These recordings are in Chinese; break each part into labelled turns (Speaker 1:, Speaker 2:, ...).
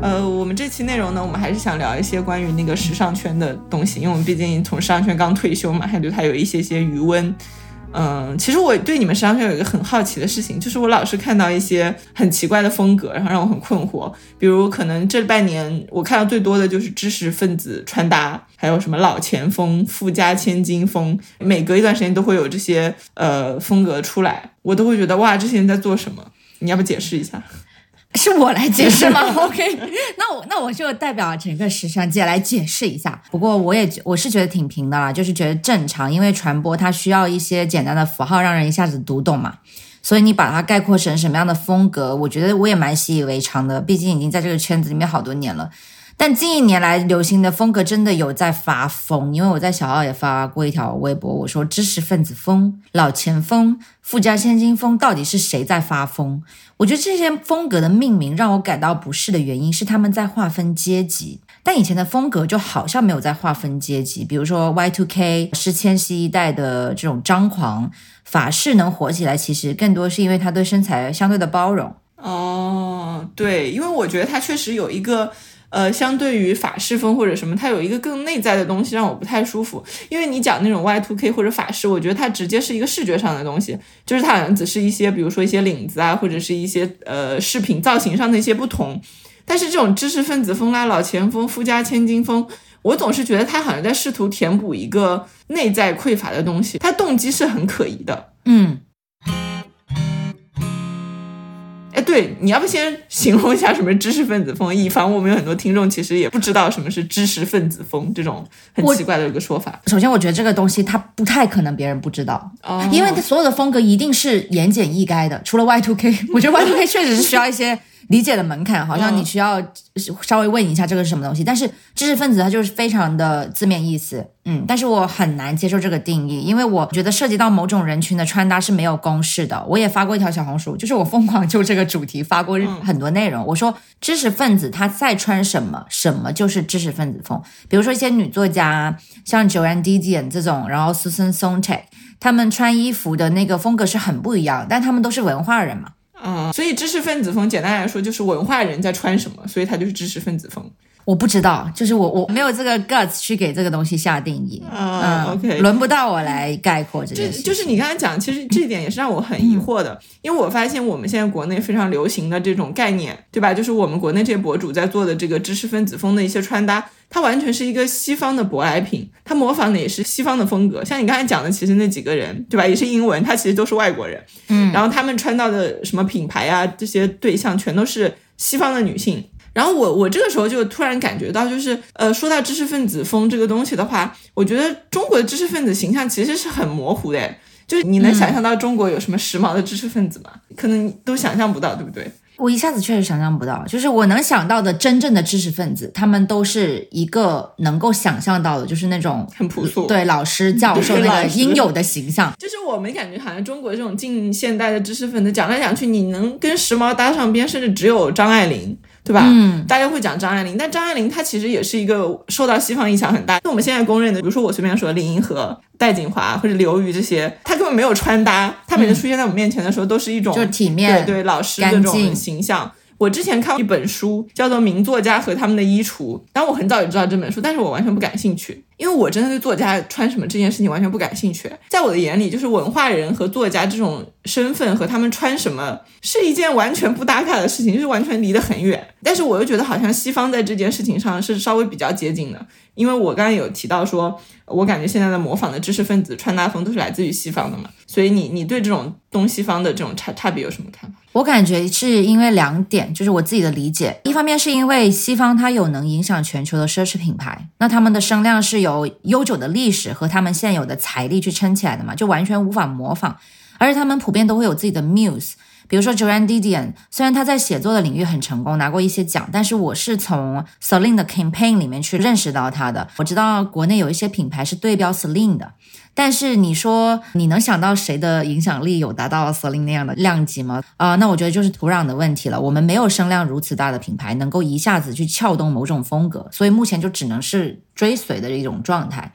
Speaker 1: 呃，我们这期内容呢，我们还是想聊一些关于那个时尚圈的东西，因为我们毕竟从时尚圈刚退休嘛，还对它有一些些余温。嗯，其实我对你们时尚圈有一个很好奇的事情，就是我老是看到一些很奇怪的风格，然后让我很困惑。比如，可能这半年我看到最多的就是知识分子穿搭，还有什么老钱风、富家千金风，每隔一段时间都会有这些呃风格出来，我都会觉得哇，这些人在做什么？你要不解释一下？
Speaker 2: 是我来解释吗？OK，那我那我就代表整个时尚界来解释一下。不过我也我是觉得挺平的啦，就是觉得正常，因为传播它需要一些简单的符号让人一下子读懂嘛。所以你把它概括成什么样的风格，我觉得我也蛮习以为常的。毕竟已经在这个圈子里面好多年了。但近一年来流行的风格真的有在发疯，因为我在小奥也发过一条微博，我说知识分子风、老钱风、富家千金风到底是谁在发疯？我觉得这些风格的命名让我感到不适的原因是他们在划分阶级，但以前的风格就好像没有在划分阶级，比如说 Y2K 是千禧一代的这种张狂，法式能火起来，其实更多是因为他对身材相对的包容。
Speaker 1: 哦，对，因为我觉得他确实有一个。呃，相对于法式风或者什么，它有一个更内在的东西让我不太舒服。因为你讲那种 Y two K 或者法式，我觉得它直接是一个视觉上的东西，就是它好像只是一些，比如说一些领子啊，或者是一些呃饰品造型上的一些不同。但是这种知识分子风啦、老钱风、富家千金风，我总是觉得它好像在试图填补一个内在匮乏的东西，它动机是很可疑的。
Speaker 2: 嗯。
Speaker 1: 对，你要不先形容一下什么知识分子风，以防我们有很多听众其实也不知道什么是知识分子风这种很奇怪的一个说法。
Speaker 2: 首先，我觉得这个东西它不太可能别人不知道，因为它所有的风格一定是言简意赅的，除了 Y two K，我觉得 Y two K 确实是需要一些。理解的门槛好像你需要稍微问一下这个是什么东西，但是知识分子他就是非常的字面意思，嗯，但是我很难接受这个定义，因为我觉得涉及到某种人群的穿搭是没有公式的。我也发过一条小红书，就是我疯狂就这个主题发过很多内容，我说知识分子他在穿什么，什么就是知识分子风。比如说一些女作家，像 Joanne Didion 这种，然后 Susan Sontag，他们穿衣服的那个风格是很不一样，但他们都是文化人嘛。
Speaker 1: 嗯，所以知识分子风简单来说就是文化人在穿什么，所以它就是知识分子风。
Speaker 2: 我不知道，就是我我没有这个 guts 去给这个东西下定义。
Speaker 1: 嗯，OK，
Speaker 2: 轮不到我来概括这件事。
Speaker 1: 就是你刚才讲，其实这一点也是让我很疑惑的，因为我发现我们现在国内非常流行的这种概念，对吧？就是我们国内这些博主在做的这个知识分子风的一些穿搭。它完全是一个西方的舶来品，它模仿的也是西方的风格。像你刚才讲的，其实那几个人，对吧？也是英文，他其实都是外国人。
Speaker 2: 嗯，
Speaker 1: 然后他们穿到的什么品牌啊，这些对象全都是西方的女性。然后我我这个时候就突然感觉到，就是呃，说到知识分子风这个东西的话，我觉得中国的知识分子形象其实是很模糊的。就是你能想象到中国有什么时髦的知识分子吗？可能都想象不到，对不对？
Speaker 2: 我一下子确实想象不到，就是我能想到的真正的知识分子，他们都是一个能够想象到的，就是那种
Speaker 1: 很朴素，
Speaker 2: 对老师教授那个应有的形象。
Speaker 1: 就是我们感觉好像中国这种近现代的知识分子，讲来讲去，你能跟时髦搭上边，甚至只有张爱玲。对吧？
Speaker 2: 嗯，
Speaker 1: 大家会讲张爱玲，但张爱玲她其实也是一个受到西方影响很大。那我们现在公认的，比如说我随便说林银河、戴锦华或者刘瑜这些，她根本没有穿搭，她每次出现在我们面前的时候，都是一种
Speaker 2: 就体面、
Speaker 1: 对对老师这种形象。我之前看过一本书，叫做《名作家和他们的衣橱》，然后我很早就知道这本书，但是我完全不感兴趣，因为我真的对作家穿什么这件事情完全不感兴趣。在我的眼里，就是文化人和作家这种身份和他们穿什么是一件完全不搭嘎的事情，就是完全离得很远。但是我又觉得好像西方在这件事情上是稍微比较接近的，因为我刚刚有提到说，我感觉现在的模仿的知识分子穿搭风都是来自于西方的嘛，所以你你对这种东西方的这种差差别有什么看法？
Speaker 2: 我感觉是因为两点，就是我自己的理解，一方面是因为西方它有能影响全球的奢侈品牌，那他们的声量是由悠久的历史和他们现有的财力去撑起来的嘛，就完全无法模仿，而且他们普遍都会有自己的 muse。比如说 joan didion 虽然他在写作的领域很成功，拿过一些奖，但是我是从 Celine 的 campaign 里面去认识到他的。我知道国内有一些品牌是对标 Celine 的，但是你说你能想到谁的影响力有达到 Celine 那样的量级吗？啊，那我觉得就是土壤的问题了。我们没有声量如此大的品牌能够一下子去撬动某种风格，所以目前就只能是追随的一种状态。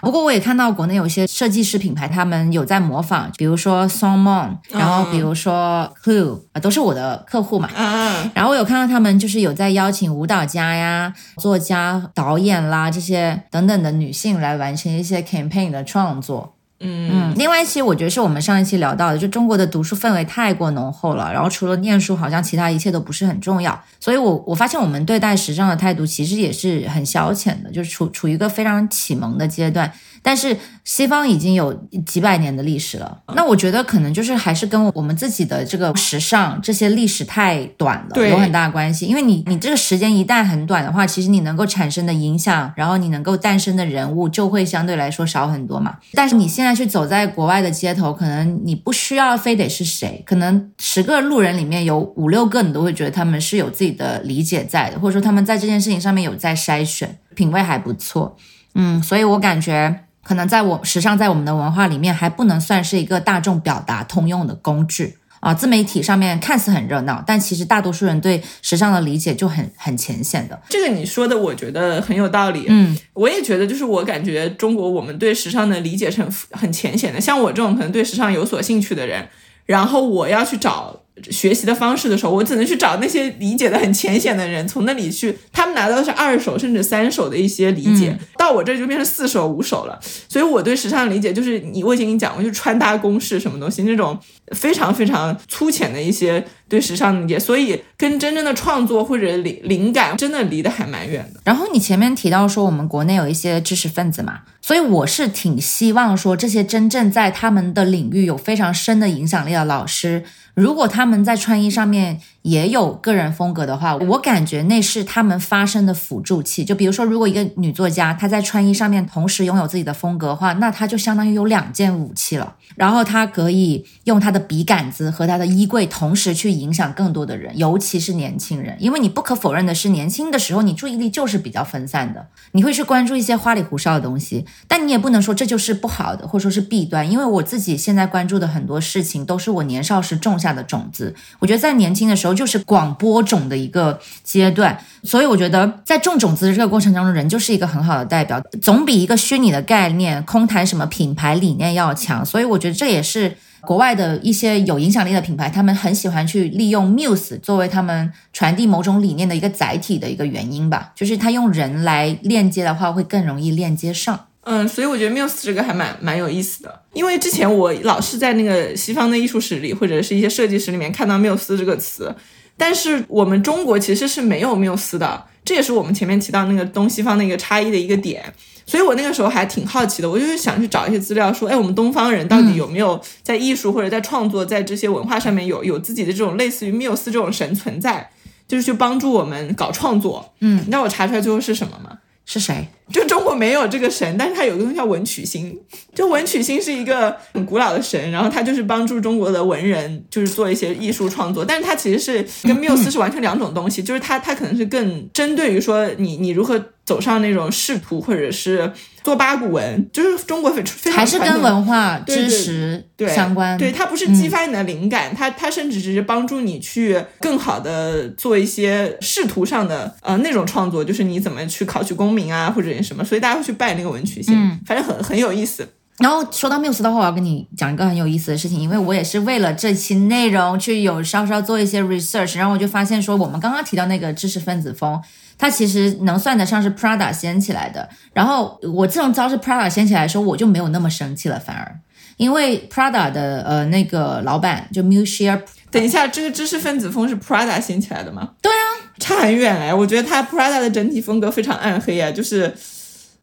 Speaker 2: 不过我也看到国内有些设计师品牌，他们有在模仿，比如说 Songmon，然后比如说 Clue，啊，都是我的客户嘛。
Speaker 1: 啊，
Speaker 2: 然后我有看到他们就是有在邀请舞蹈家呀、作家、导演啦这些等等的女性来完成一些 campaign 的创作。嗯，另外一期我觉得是我们上一期聊到的，就中国的读书氛围太过浓厚了，然后除了念书，好像其他一切都不是很重要。所以我我发现我们对待时尚的态度其实也是很消遣的，就是处处于一个非常启蒙的阶段。但是西方已经有几百年的历史了，那我觉得可能就是还是跟我们自己的这个时尚这些历史太短了有很大关系。因为你你这个时间一旦很短的话，其实你能够产生的影响，然后你能够诞生的人物就会相对来说少很多嘛。但是你现在去走在国外的街头，可能你不需要非得是谁，可能十个路人里面有五六个你都会觉得他们是有自己的理解在的，或者说他们在这件事情上面有在筛选，品味还不错。嗯，所以我感觉可能在我时尚在我们的文化里面还不能算是一个大众表达通用的工具啊。自媒体上面看似很热闹，但其实大多数人对时尚的理解就很很浅显的。
Speaker 1: 这个你说的，我觉得很有道理。
Speaker 2: 嗯，
Speaker 1: 我也觉得，就是我感觉中国我们对时尚的理解是很很浅显的。像我这种可能对时尚有所兴趣的人，然后我要去找学习的方式的时候，我只能去找那些理解的很浅显的人，从那里去，他们拿到的是二手甚至三手的一些理解，到我这就变成四手五手了。所以我对时尚的理解就是你，我已经跟你讲过，就是穿搭公式什么东西那种非常非常粗浅的一些对时尚的理解，所以跟真正的创作或者灵灵感真的离得还蛮远的。
Speaker 2: 然后你前面提到说我们国内有一些知识分子嘛，所以我是挺希望说这些真正在他们的领域有非常深的影响力的老师，如果他们在穿衣上面也有个人风格的话，我感觉那是他们发声的辅助器。就比如说，如果一个女作家她在穿衣上面同时拥有自己的风格的话，那她就相当于有两件武器了。然后她可以用她的笔杆子和她的衣柜同时去影响更多的人，尤其是年轻人。因为你不可否认的是，年轻的时候你注意力就是比较分散的，你会去关注一些花里胡哨的东西，但你也不能说这就是不好的，或者说是弊端。因为我自己现在关注的很多事情都是我年少时种下的种子，我觉得在年轻的时候就是广播种的一个阶段，所以我觉得在种种子的这个过程当中，人就是一个很好的代表，总比一个虚拟的概念、空谈什么品牌理念要强。所以我觉得这也是国外的一些有影响力的品牌，他们很喜欢去利用 Muse 作为他们传递某种理念的一个载体的一个原因吧。就是他用人来链接的话，会更容易链接上。
Speaker 1: 嗯，所以我觉得 Muse 这个还蛮蛮有意思的，因为之前我老是在那个西方的艺术史里或者是一些设计史里面看到缪斯这个词，但是我们中国其实是没有缪斯的，这也是我们前面提到那个东西方的一个差异的一个点。所以我那个时候还挺好奇的，我就是想去找一些资料，说，哎，我们东方人到底有没有在艺术或者在创作，在这些文化上面有有自己的这种类似于缪斯这种神存在，就是去帮助我们搞创作。
Speaker 2: 嗯，
Speaker 1: 你知道我查出来最后是什么吗？
Speaker 2: 是谁？
Speaker 1: 就中国没有这个神，但是它有一个东西叫文曲星。就文曲星是一个很古老的神，然后他就是帮助中国的文人就是做一些艺术创作，但是他其实是跟缪斯是完全两种东西，就是他他可能是更针对于说你你如何走上那种仕途或者是做八股文，就是中国非非常
Speaker 2: 还是跟文化知识
Speaker 1: 对
Speaker 2: 相关？
Speaker 1: 对，它不是激发你的灵感，它它甚至只是帮助你去更好的做一些仕途上的呃那种创作，就是你怎么去考取功名啊，或者什么，所以大家会去拜那个文曲星，
Speaker 2: 嗯
Speaker 1: 反正很很有意思。
Speaker 2: 然后说到 Muse 的话，我要跟你讲一个很有意思的事情，因为我也是为了这期内容去有稍稍做一些 research，然后我就发现说，我们刚刚提到那个知识分子风，它其实能算得上是 Prada 掀起来的。然后我自从知道是 Prada 掀起来的时候，我就没有那么生气了，反而因为 Prada 的呃那个老板就 Musher
Speaker 1: 等一下，这个知识分子风是 Prada 掀起来的吗？
Speaker 2: 对啊，
Speaker 1: 差很远哎，我觉得它 Prada 的整体风格非常暗黑啊，就是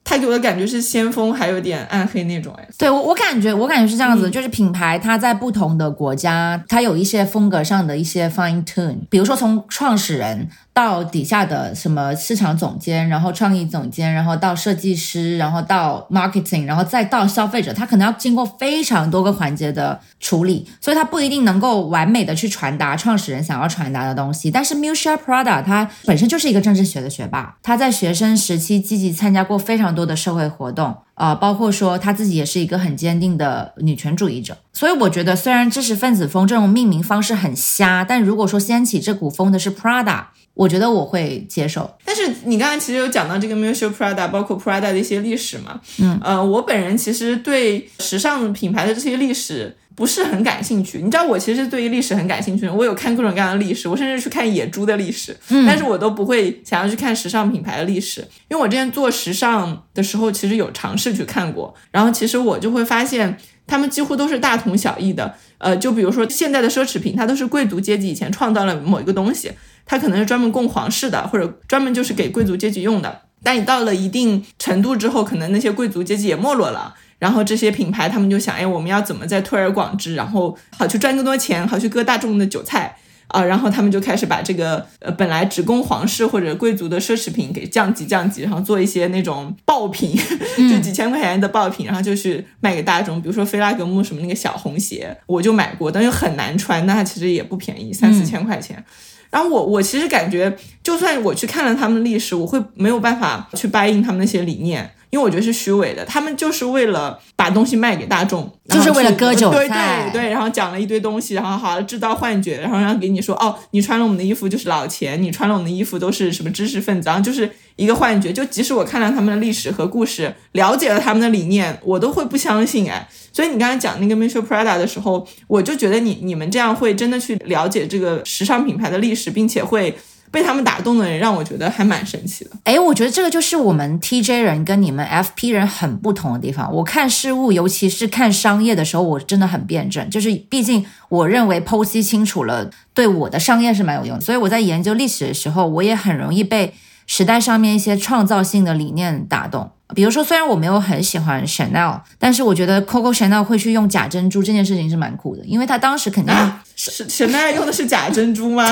Speaker 1: 它给我的感觉是先锋，还有点暗黑那种哎。
Speaker 2: 对我，我感觉，我感觉是这样子，就是品牌它在不同的国家，它有一些风格上的一些 fine tune，比如说从创始人到底下的什么市场总监，然后创意总监，然后到设计师，然后到 marketing，然后再到消费者，他可能要经过非常多个环节的处理，所以他不一定能够完美的去传达创始人想要传达的东西。但是 Musha Prada 它本身就是一个政治学的学霸，他在学生时期积极参加过非常多的社会活动。啊、包括说他自己也是一个很坚定的女权主义者，所以我觉得虽然知识分子风这种命名方式很瞎，但如果说掀起这股风的是 Prada，我觉得我会接受。
Speaker 1: 但是你刚才其实有讲到这个 Miuccia Prada，包括 Prada 的一些历史嘛，嗯，呃，我本人其实对时尚品牌的这些历史不是很感兴趣。你知道，我其实对于历史很感兴趣，我有看各种各样的历史，我甚至去看野猪的历史，但是我都不会想要去看时尚品牌的历史，因为我之前做时尚的时候，其实有尝试去看过，然后其实我就会发现。他们几乎都是大同小异的，呃，就比如说现在的奢侈品，它都是贵族阶级以前创造了某一个东西，它可能是专门供皇室的，或者专门就是给贵族阶级用的。但你到了一定程度之后，可能那些贵族阶级也没落了，然后这些品牌他们就想，哎，我们要怎么再推而广之，然后好去赚更多钱，好去割大众的韭菜。啊，然后他们就开始把这个呃本来只供皇室或者贵族的奢侈品给降级降级，然后做一些那种爆品，就几千块钱的爆品，然后就去卖给大众。比如说菲拉格慕什么那个小红鞋，我就买过，但又很难穿，那它其实也不便宜，三四千块钱。然后我我其实感觉，就算我去看了他们的历史，我会没有办法去掰硬他们那些理念。因为我觉得是虚伪的，他们就是为了把东西卖给大众，
Speaker 2: 就是为了割韭
Speaker 1: 菜，对对对，然后讲了一堆东西，然后好制造幻觉，然后让给你说，哦，你穿了我们的衣服就是老钱，你穿了我们的衣服都是什么知识分子，然后就是一个幻觉。就即使我看了他们的历史和故事，了解了他们的理念，我都会不相信哎。所以你刚才讲那个 m i c h e l Prada 的时候，我就觉得你你们这样会真的去了解这个时尚品牌的历史，并且会。被他们打动的人让我觉得还蛮神奇的。
Speaker 2: 哎，我觉得这个就是我们 TJ 人跟你们 FP 人很不同的地方。我看事物，尤其是看商业的时候，我真的很辩证。就是毕竟我认为剖析清楚了，对我的商业是蛮有用的。所以我在研究历史的时候，我也很容易被时代上面一些创造性的理念打动。比如说，虽然我没有很喜欢 Chanel，但是我觉得 Coco Chanel 会去用假珍珠这件事情是蛮酷的，因为他当时肯定
Speaker 1: 是 Chanel 用的是假珍珠吗？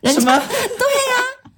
Speaker 2: 对呀。
Speaker 1: 什么？
Speaker 2: 对呀，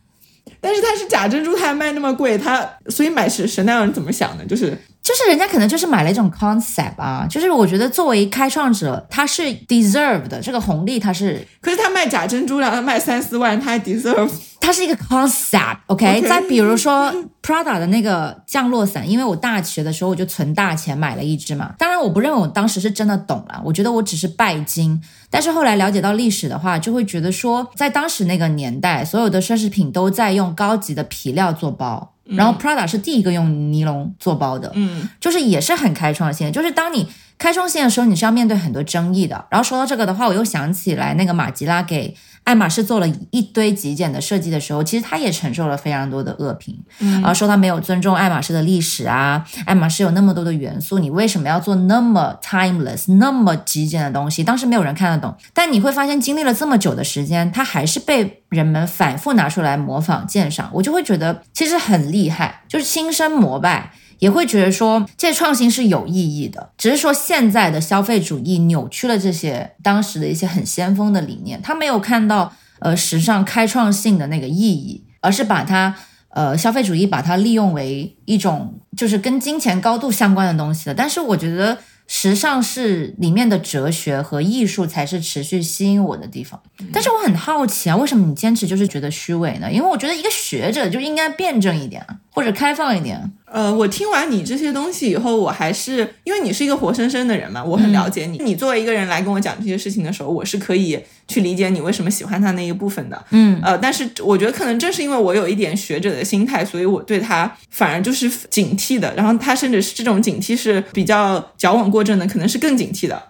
Speaker 1: 但是它是假珍珠，它还卖那么贵，它所以买 Chanel 人怎么想的？就是
Speaker 2: 就是人家可能就是买了一种 concept 啊，就是我觉得作为开创者，他是 deserve 的这个红利，他是。
Speaker 1: 可是他卖假珍珠，然后卖三四万，他还 deserve。
Speaker 2: 它是一个 concept，OK。再比如说 Prada 的那个降落伞，因为我大学的时候我就存大钱买了一只嘛。当然，我不认为我当时是真的懂了，我觉得我只是拜金。但是后来了解到历史的话，就会觉得说，在当时那个年代，所有的奢侈品都在用高级的皮料做包，然后 Prada 是第一个用尼龙做包的，嗯，就是也是很开创性。就是当你开创性的时候，你是要面对很多争议的。然后说到这个的话，我又想起来那个马吉拉给。爱马仕做了一堆极简的设计的时候，其实他也承受了非常多的恶评，嗯啊，说他没有尊重爱马仕的历史啊，爱马仕有那么多的元素，你为什么要做那么 timeless、那么极简的东西？当时没有人看得懂，但你会发现，经历了这么久的时间，他还是被人们反复拿出来模仿鉴赏，我就会觉得其实很厉害，就是心生膜拜。也会觉得说这些创新是有意义的，只是说现在的消费主义扭曲了这些当时的一些很先锋的理念，他没有看到呃时尚开创性的那个意义，而是把它呃消费主义把它利用为一种就是跟金钱高度相关的东西了。但是我觉得时尚是里面的哲学和艺术才是持续吸引我的地方。但是我很好奇啊，为什么你坚持就是觉得虚伪呢？因为我觉得一个学者就应该辩证一点，或者开放一点。
Speaker 1: 呃，我听完你这些东西以后，我还是因为你是一个活生生的人嘛，我很了解你。你作为一个人来跟我讲这些事情的时候，我是可以去理解你为什么喜欢他那一部分的。嗯，呃，但是我觉得可能正是因为我有一点学者的心态，所以我对他反而就是警惕的。然后他甚至是这种警惕是比较矫枉过正的，可能是更警惕的。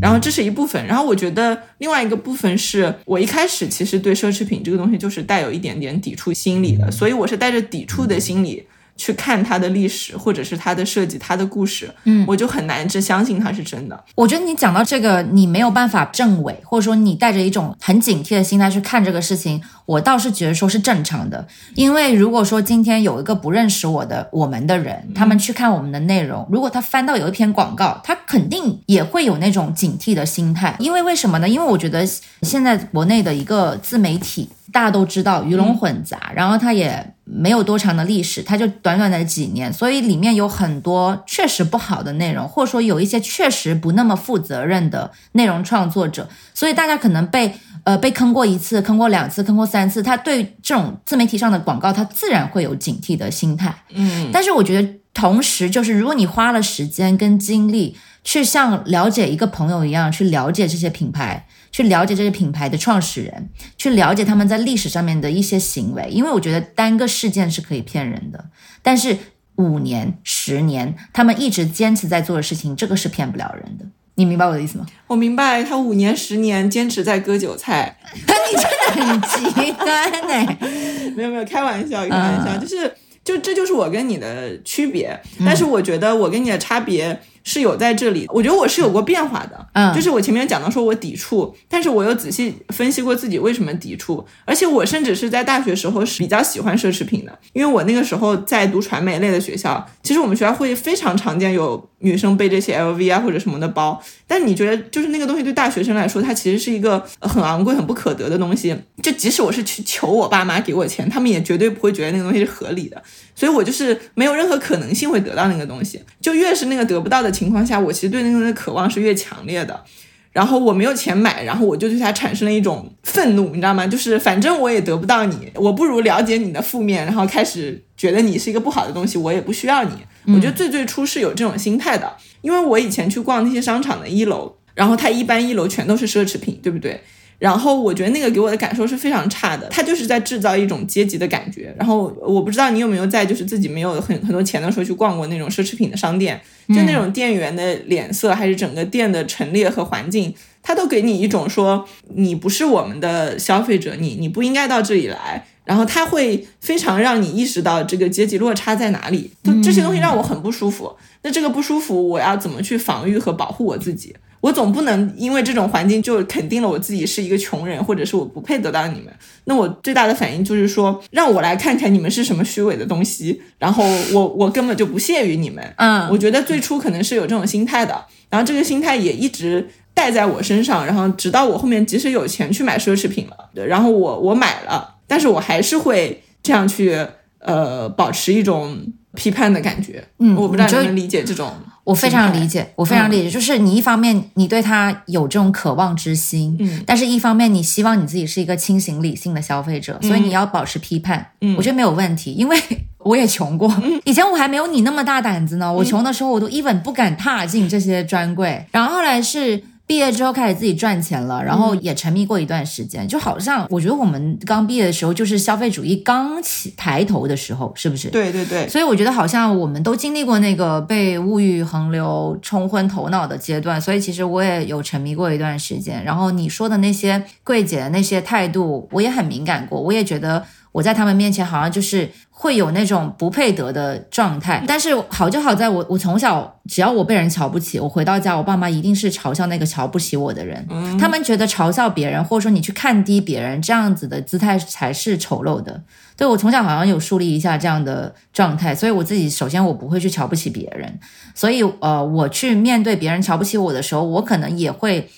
Speaker 1: 然后这是一部分。然后我觉得另外一个部分是我一开始其实对奢侈品这个东西就是带有一点点抵触心理的，所以我是带着抵触的心理。去看它的历史，或者是它的设计，它的故事，嗯，我就很难去相信它是真的。
Speaker 2: 我觉得你讲到这个，你没有办法证伪，或者说你带着一种很警惕的心态去看这个事情，我倒是觉得说是正常的。因为如果说今天有一个不认识我的我们的人，他们去看我们的内容，如果他翻到有一篇广告，他肯定也会有那种警惕的心态。因为为什么呢？因为我觉得现在国内的一个自媒体。大家都知道鱼龙混杂，然后它也没有多长的历史，它就短短的几年，所以里面有很多确实不好的内容，或者说有一些确实不那么负责任的内容创作者，所以大家可能被呃被坑过一次，坑过两次，坑过三次，他对这种自媒体上的广告，他自然会有警惕的心态。嗯，但是我觉得同时就是如果你花了时间跟精力去像了解一个朋友一样去了解这些品牌。去了解这些品牌的创始人，去了解他们在历史上面的一些行为，因为我觉得单个事件是可以骗人的，但是五年、十年，他们一直坚持在做的事情，这个是骗不了人的。你明白我的意思吗？
Speaker 1: 我明白，他五年、十年坚持在割韭菜，
Speaker 2: 你真的很极端哎！
Speaker 1: 没有没有，开玩笑，开玩笑，就是就这就是我跟你的区别，但是我觉得我跟你的差别。是有在这里，我觉得我是有过变化的，
Speaker 2: 嗯，
Speaker 1: 就是我前面讲到说我抵触，但是我又仔细分析过自己为什么抵触，而且我甚至是在大学时候是比较喜欢奢侈品的，因为我那个时候在读传媒类的学校，其实我们学校会非常常见有女生背这些 LV 啊或者什么的包，但你觉得就是那个东西对大学生来说，它其实是一个很昂贵、很不可得的东西，就即使我是去求我爸妈给我钱，他们也绝对不会觉得那个东西是合理的，所以我就是没有任何可能性会得到那个东西，就越是那个得不到的。情况下，我其实对那个的渴望是越强烈的，然后我没有钱买，然后我就对他产生了一种愤怒，你知道吗？就是反正我也得不到你，我不如了解你的负面，然后开始觉得你是一个不好的东西，我也不需要你。我觉得最最初是有这种心态的，因为我以前去逛那些商场的一楼，然后它一般一楼全都是奢侈品，对不对？然后我觉得那个给我的感受是非常差的，它就是在制造一种阶级的感觉。然后我不知道你有没有在就是自己没有很很多钱的时候去逛过那种奢侈品的商店，就那种店员的脸色还是整个店的陈列和环境，他都给你一种说你不是我们的消费者，你你不应该到这里来。然后他会非常让你意识到这个阶级落差在哪里，就这些东西让我很不舒服。那这个不舒服，我要怎么去防御和保护我自己？我总不能因为这种环境就肯定了我自己是一个穷人，或者是我不配得到你们。那我最大的反应就是说，让我来看看你们是什么虚伪的东西，然后我我根本就不屑于你们。
Speaker 2: 嗯，
Speaker 1: 我觉得最初可能是有这种心态的，然后这个心态也一直带在我身上，然后直到我后面即使有钱去买奢侈品了，然后我我买了，但是我还是会这样去呃保持一种批判的感觉。
Speaker 2: 嗯，
Speaker 1: 我不知道你能理解这种。
Speaker 2: 我非常理解，我非常理解，就是你一方面你对他有这种渴望之心，
Speaker 1: 嗯，
Speaker 2: 但是一方面你希望你自己是一个清醒理性的消费者，所以你要保持批判，
Speaker 1: 嗯，
Speaker 2: 我觉得没有问题，因为我也穷过，以前我还没有你那么大胆子呢，我穷的时候我都 even 不敢踏进这些专柜，然后后来是。毕业之后开始自己赚钱了，然后也沉迷过一段时间，就好像我觉得我们刚毕业的时候就是消费主义刚起抬头的时候，是不是？
Speaker 1: 对对对。
Speaker 2: 所以我觉得好像我们都经历过那个被物欲横流冲昏头脑的阶段，所以其实我也有沉迷过一段时间。然后你说的那些柜姐的那些态度，我也很敏感过，我也觉得。我在他们面前好像就是会有那种不配得的状态，但是好就好在我我从小只要我被人瞧不起，我回到家我爸妈一定是嘲笑那个瞧不起我的人，他们觉得嘲笑别人或者说你去看低别人这样子的姿态才是丑陋的。对我从小好像有树立一下这样的状态，所以我自己首先我不会去瞧不起别人，所以呃我去面对别人瞧不起我的时候，我可能也会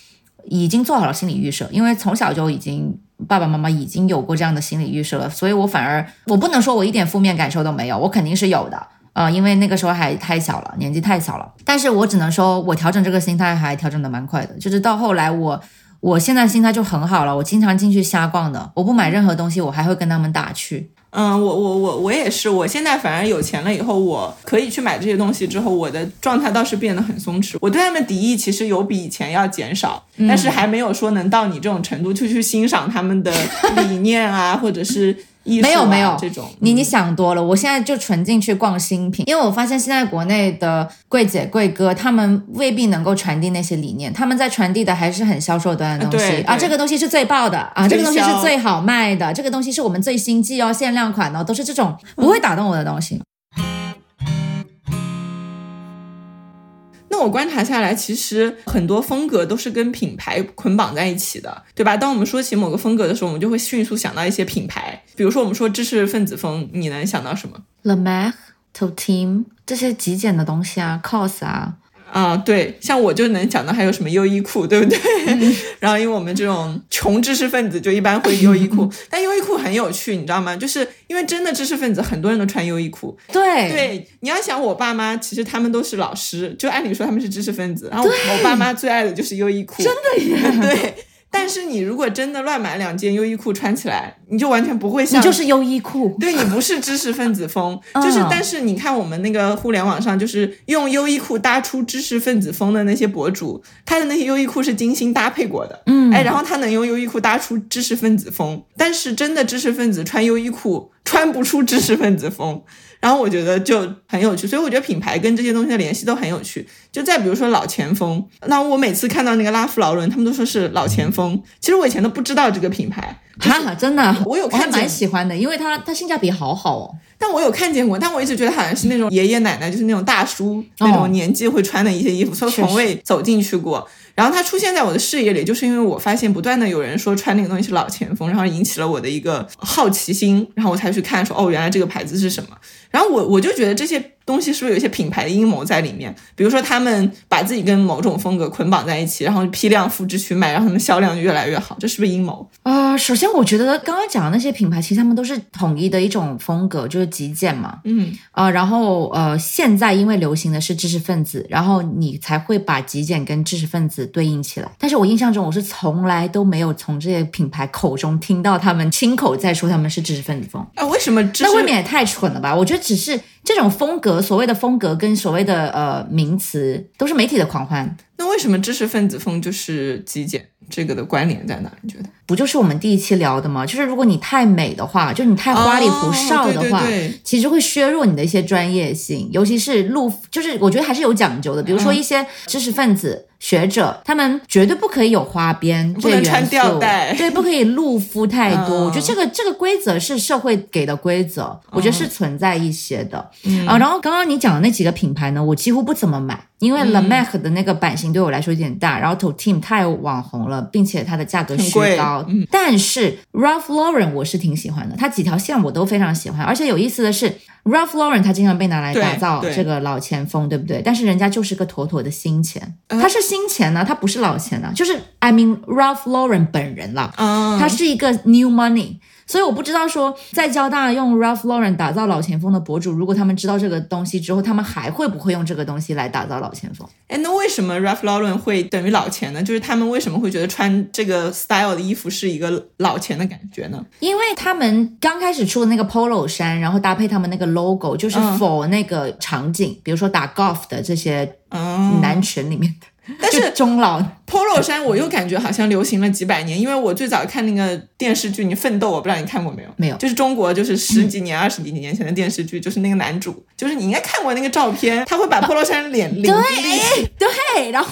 Speaker 2: 已经做好了心理预设，因为从小就已经。爸爸妈妈已经有过这样的心理预设了，所以我反而我不能说我一点负面感受都没有，我肯定是有的啊，因为那个时候还太小了，年纪太小了。但是我只能说我调整这个心态还调整的蛮快的，就是到后来我我现在心态就很好了，我经常进去瞎逛的，我不买任何东西，我还会跟他们打趣。
Speaker 1: 嗯，我我我我也是，我现在反而有钱了以后，我可以去买这些东西之后，我的状态倒是变得很松弛。我对他们敌意其实有比以前要减少，但是还没有说能到你这种程度，就去欣赏他们的理念啊，或者是。
Speaker 2: 没有没有
Speaker 1: 这种，
Speaker 2: 你你想多了。我现在就纯进去逛新品，因为我发现现在国内的柜姐柜哥他们未必能够传递那些理念，他们在传递的还是很销售端的东西啊。这个东西是最爆的啊，这个东西是最好卖的，这个东西是我们最新季哦，限量款哦，都是这种不会打动我的东西。
Speaker 1: 我观察下来，其实很多风格都是跟品牌捆绑在一起的，对吧？当我们说起某个风格的时候，我们就会迅速想到一些品牌。比如说，我们说知识分子风，你能想到什么
Speaker 2: ？Le Mac、Totem 这些极简的东西啊，COS 啊。
Speaker 1: 啊，对，像我就能想到还有什么优衣库，对不对？然后因为我们这种穷知识分子就一般会优衣库，但优衣库很有趣，你知道吗？就是因为真的知识分子很多人都穿优衣库。
Speaker 2: 对
Speaker 1: 对，你要想我爸妈，其实他们都是老师，就按理说他们是知识分子，然后我爸妈最爱的就是优衣库，
Speaker 2: 真的耶。
Speaker 1: 对。但是你如果真的乱买两件优衣库穿起来，你就完全不会像
Speaker 2: 你就是优衣库，
Speaker 1: 对你不是知识分子风，就是但是你看我们那个互联网上，就是用优衣库搭出知识分子风的那些博主，他的那些优衣库是精心搭配过的，
Speaker 2: 嗯。
Speaker 1: 哎，然后他能用优衣库搭出知识分子风，但是真的知识分子穿优衣库 穿不出知识分子风。然后我觉得就很有趣，所以我觉得品牌跟这些东西的联系都很有趣。就再比如说老前锋，那我每次看到那个拉夫劳伦，他们都说是老前锋，其实我以前都不知道这个品牌，
Speaker 2: 哈，真的，
Speaker 1: 我有看
Speaker 2: 蛮喜欢的，因为它它性价比好好哦。
Speaker 1: 但我有看见过，但我一直觉得好像是那种爷爷奶奶，就是那种大叔那种年纪会穿的一些衣服，所以从未走进去过。然后它出现在我的视野里，就是因为我发现不断的有人说穿那个东西是老前锋，然后引起了我的一个好奇心，然后我才去看说哦，原来这个牌子是什么。然后我我就觉得这些东西是不是有一些品牌的阴谋在里面？比如说他们把自己跟某种风格捆绑在一起，然后批量复制去卖，让他们销量就越来越好，这是不是阴谋？
Speaker 2: 啊、首先我觉得刚刚讲的那些品牌，其实他们都是统一的一种风格，就是极简嘛。
Speaker 1: 嗯，
Speaker 2: 啊，然后呃，现在因为流行的是知识分子，然后你才会把极简跟知识分子对应起来。但是我印象中，我是从来都没有从这些品牌口中听到他们亲口在说他们是知识分子风。
Speaker 1: 啊，为什么知
Speaker 2: 那未免也太蠢了吧？我觉得只是这种风格，所谓的风格跟所谓的呃名词，都是媒体的狂欢。
Speaker 1: 那为什么知识分子风就是极简？这个的关联在哪？你觉得？
Speaker 2: 不就是我们第一期聊的吗？就是如果你太美的话，就是你太花里胡哨的话，
Speaker 1: 哦对对对
Speaker 2: 其实会削弱你的一些专业性，尤其是路，就是我觉得还是有讲究的。比如
Speaker 1: 嗯
Speaker 2: 说一些知识分子。学者他们绝对不可以有花边，
Speaker 1: 不能穿吊带
Speaker 2: 对，不可以露肤太多。
Speaker 1: 嗯
Speaker 2: 我觉得这个这个规则是社会给的规则，我觉得是存在一些的。
Speaker 1: 嗯
Speaker 2: 啊，然后刚刚你讲的那几个品牌呢，我几乎不怎么买，因为
Speaker 1: 嗯
Speaker 2: La Mer 的那个版型对我来说有点大，然后 To Team 太网红了，并且它的价格虚高。
Speaker 1: 嗯
Speaker 2: 但是 Ralph Lauren 我是挺喜欢的，它几条线我都非常喜欢，而且有意思的是，Ralph Lauren 它经常被拿来打造这个老前锋，对不对？但是人家就是个妥妥的新钱，
Speaker 1: 嗯
Speaker 2: 它是新钱呢，它不是老钱呢，就是 I mean Ralph Lauren 本人啦，
Speaker 1: 嗯，
Speaker 2: 它是一个 new money。所以我不知道说，在交大用 Ralph Lauren 打造老前锋的博主，如果他们知道这个东西之后，他们还会不会用这个东西来打造老前锋？
Speaker 1: 哎，那为什么 Ralph Lauren 会等于老钱呢？就是他们为什么会觉得穿这个 style 的衣服是一个老钱的感觉呢？
Speaker 2: 因为他们刚开始出的那个 polo 衫，然后搭配他们那个 logo，就是
Speaker 1: 嗯
Speaker 2: for 那个场景，比如说打 golf 的这些
Speaker 1: 嗯，
Speaker 2: 男群里面的，
Speaker 1: 但是
Speaker 2: 就中老
Speaker 1: polo 衫我又感觉好像流行了几百年，因为我最早看那个电视剧《你奋斗》，我不知道你看过没有？
Speaker 2: 没有
Speaker 1: 就是中国就是十几年、二十几年前的电视剧，就是那个男主，就是你应该看过那个照片，他会把 polo 衫脸领子立起，
Speaker 2: 对，然后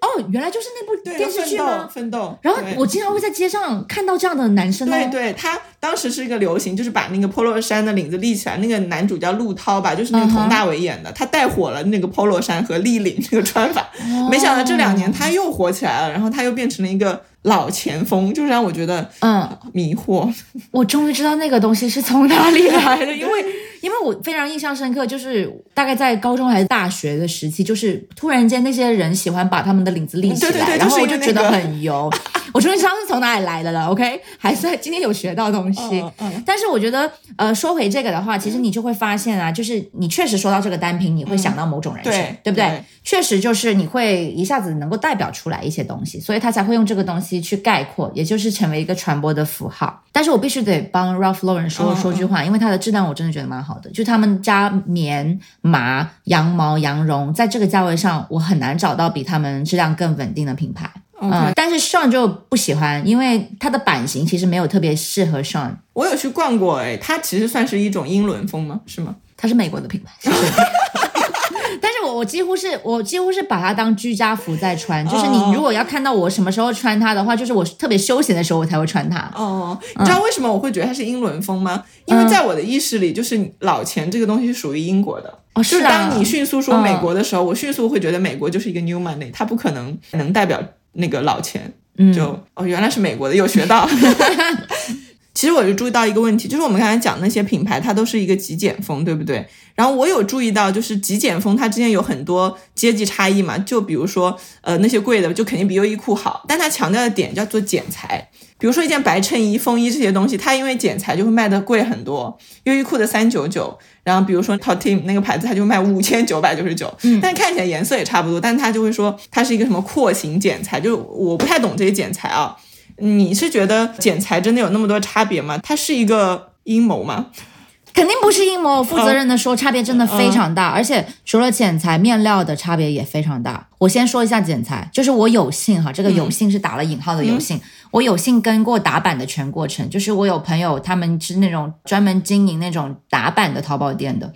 Speaker 2: 哦，原来就是那部，电视剧
Speaker 1: 奋斗
Speaker 2: 吗？
Speaker 1: 奋斗。
Speaker 2: 然后我经常会在街上看到这样的男生哦，
Speaker 1: 对对，他当时是一个流行，就是把那个 polo 衫的领子立起来。那个男主叫陆涛吧，就是那个佟大为演的，他带火了那个 polo 衫和立领这个穿法。
Speaker 2: 哦
Speaker 1: 没想到这两年他又火起起来了，然后他又变成了一个老前锋，就是让我觉得
Speaker 2: 嗯，
Speaker 1: 迷惑。
Speaker 2: 我终于知道那个东西是从哪里来的，因为因为我非常印象深刻，就是大概在高中还是大学的时期，就是突然间那些人喜欢把他们的领子立起来，
Speaker 1: 对对对
Speaker 2: 然后我就觉得
Speaker 1: 就是那个
Speaker 2: 很油。我终于知道是从哪里来的了，OK，还算今天有学到东西。
Speaker 1: 嗯嗯
Speaker 2: 但是我觉得，呃，说回这个的话，其实你就会发现啊，就是你确实说到这个单品，你会想到某种人群，
Speaker 1: 对
Speaker 2: 对不对？
Speaker 1: 对
Speaker 2: 确实就是你会一下子能够代表出来一些东西，所以他才会用这个东西去概括，也就是成为一个传播的符号。但是我必须得帮 Ralph Lauren 说
Speaker 1: 嗯
Speaker 2: 说句话，因为它的质量我真的觉得蛮好的，就他们家棉、麻、羊毛、羊绒，在这个价位上，我很难找到比他们质量更稳定的品牌。嗯，但是 Sean 就不喜欢，因为它的版型其实没有特别适合 Sean，
Speaker 1: 我有去逛过，哎，它其实算是一种英伦风吗？是吗？
Speaker 2: 它是美国的品牌。是但是我我几乎是我几乎是把它当居家服在穿，就是
Speaker 1: 哦
Speaker 2: 你如果要看到我什么时候穿它的话，就是我特别休闲的时候我才会穿它。
Speaker 1: 哦，你知道为什么我会觉得它是英伦风吗？因为
Speaker 2: 嗯
Speaker 1: 在我的意识里，就是老钱这个东西是属于英国的。
Speaker 2: 哦，
Speaker 1: 就是
Speaker 2: 啊，
Speaker 1: 当你迅速说美国的时候，我迅速会觉得美国就是一个 new money，它不可能能代表那个老钱。
Speaker 2: 嗯
Speaker 1: 就哦，原来是美国的，有学到。其实我就注意到一个问题，就是我们刚才讲那些品牌，它都是一个极简风，对不对？然后我有注意到，就是极简风它之间有很多阶级差异嘛。就比如说，呃，那些贵的就肯定比优衣库好，但它强调的点叫做剪裁。比如说一件白衬衣、风衣这些东西，它因为剪裁就会卖的贵很多。优衣库的三九九，然后比如说 Top Team 那个牌子，它就卖五千九百九十九，
Speaker 2: 嗯
Speaker 1: 但是看起来颜色也差不多，但它就会说它是一个什么廓形剪裁，就是我不太懂这些剪裁啊。你是觉得剪裁真的有那么多差别吗？它是一个阴谋吗？
Speaker 2: 肯定不是阴谋，负责任的说，差别真的非常大，而且除了剪裁，面料的差别也非常大。我先说一下剪裁，就是我有幸哈，这个有幸是打了引号的有幸，我有幸跟过打版的全过程，就是我有朋友他们是那种专门经营那种打版的淘宝店的。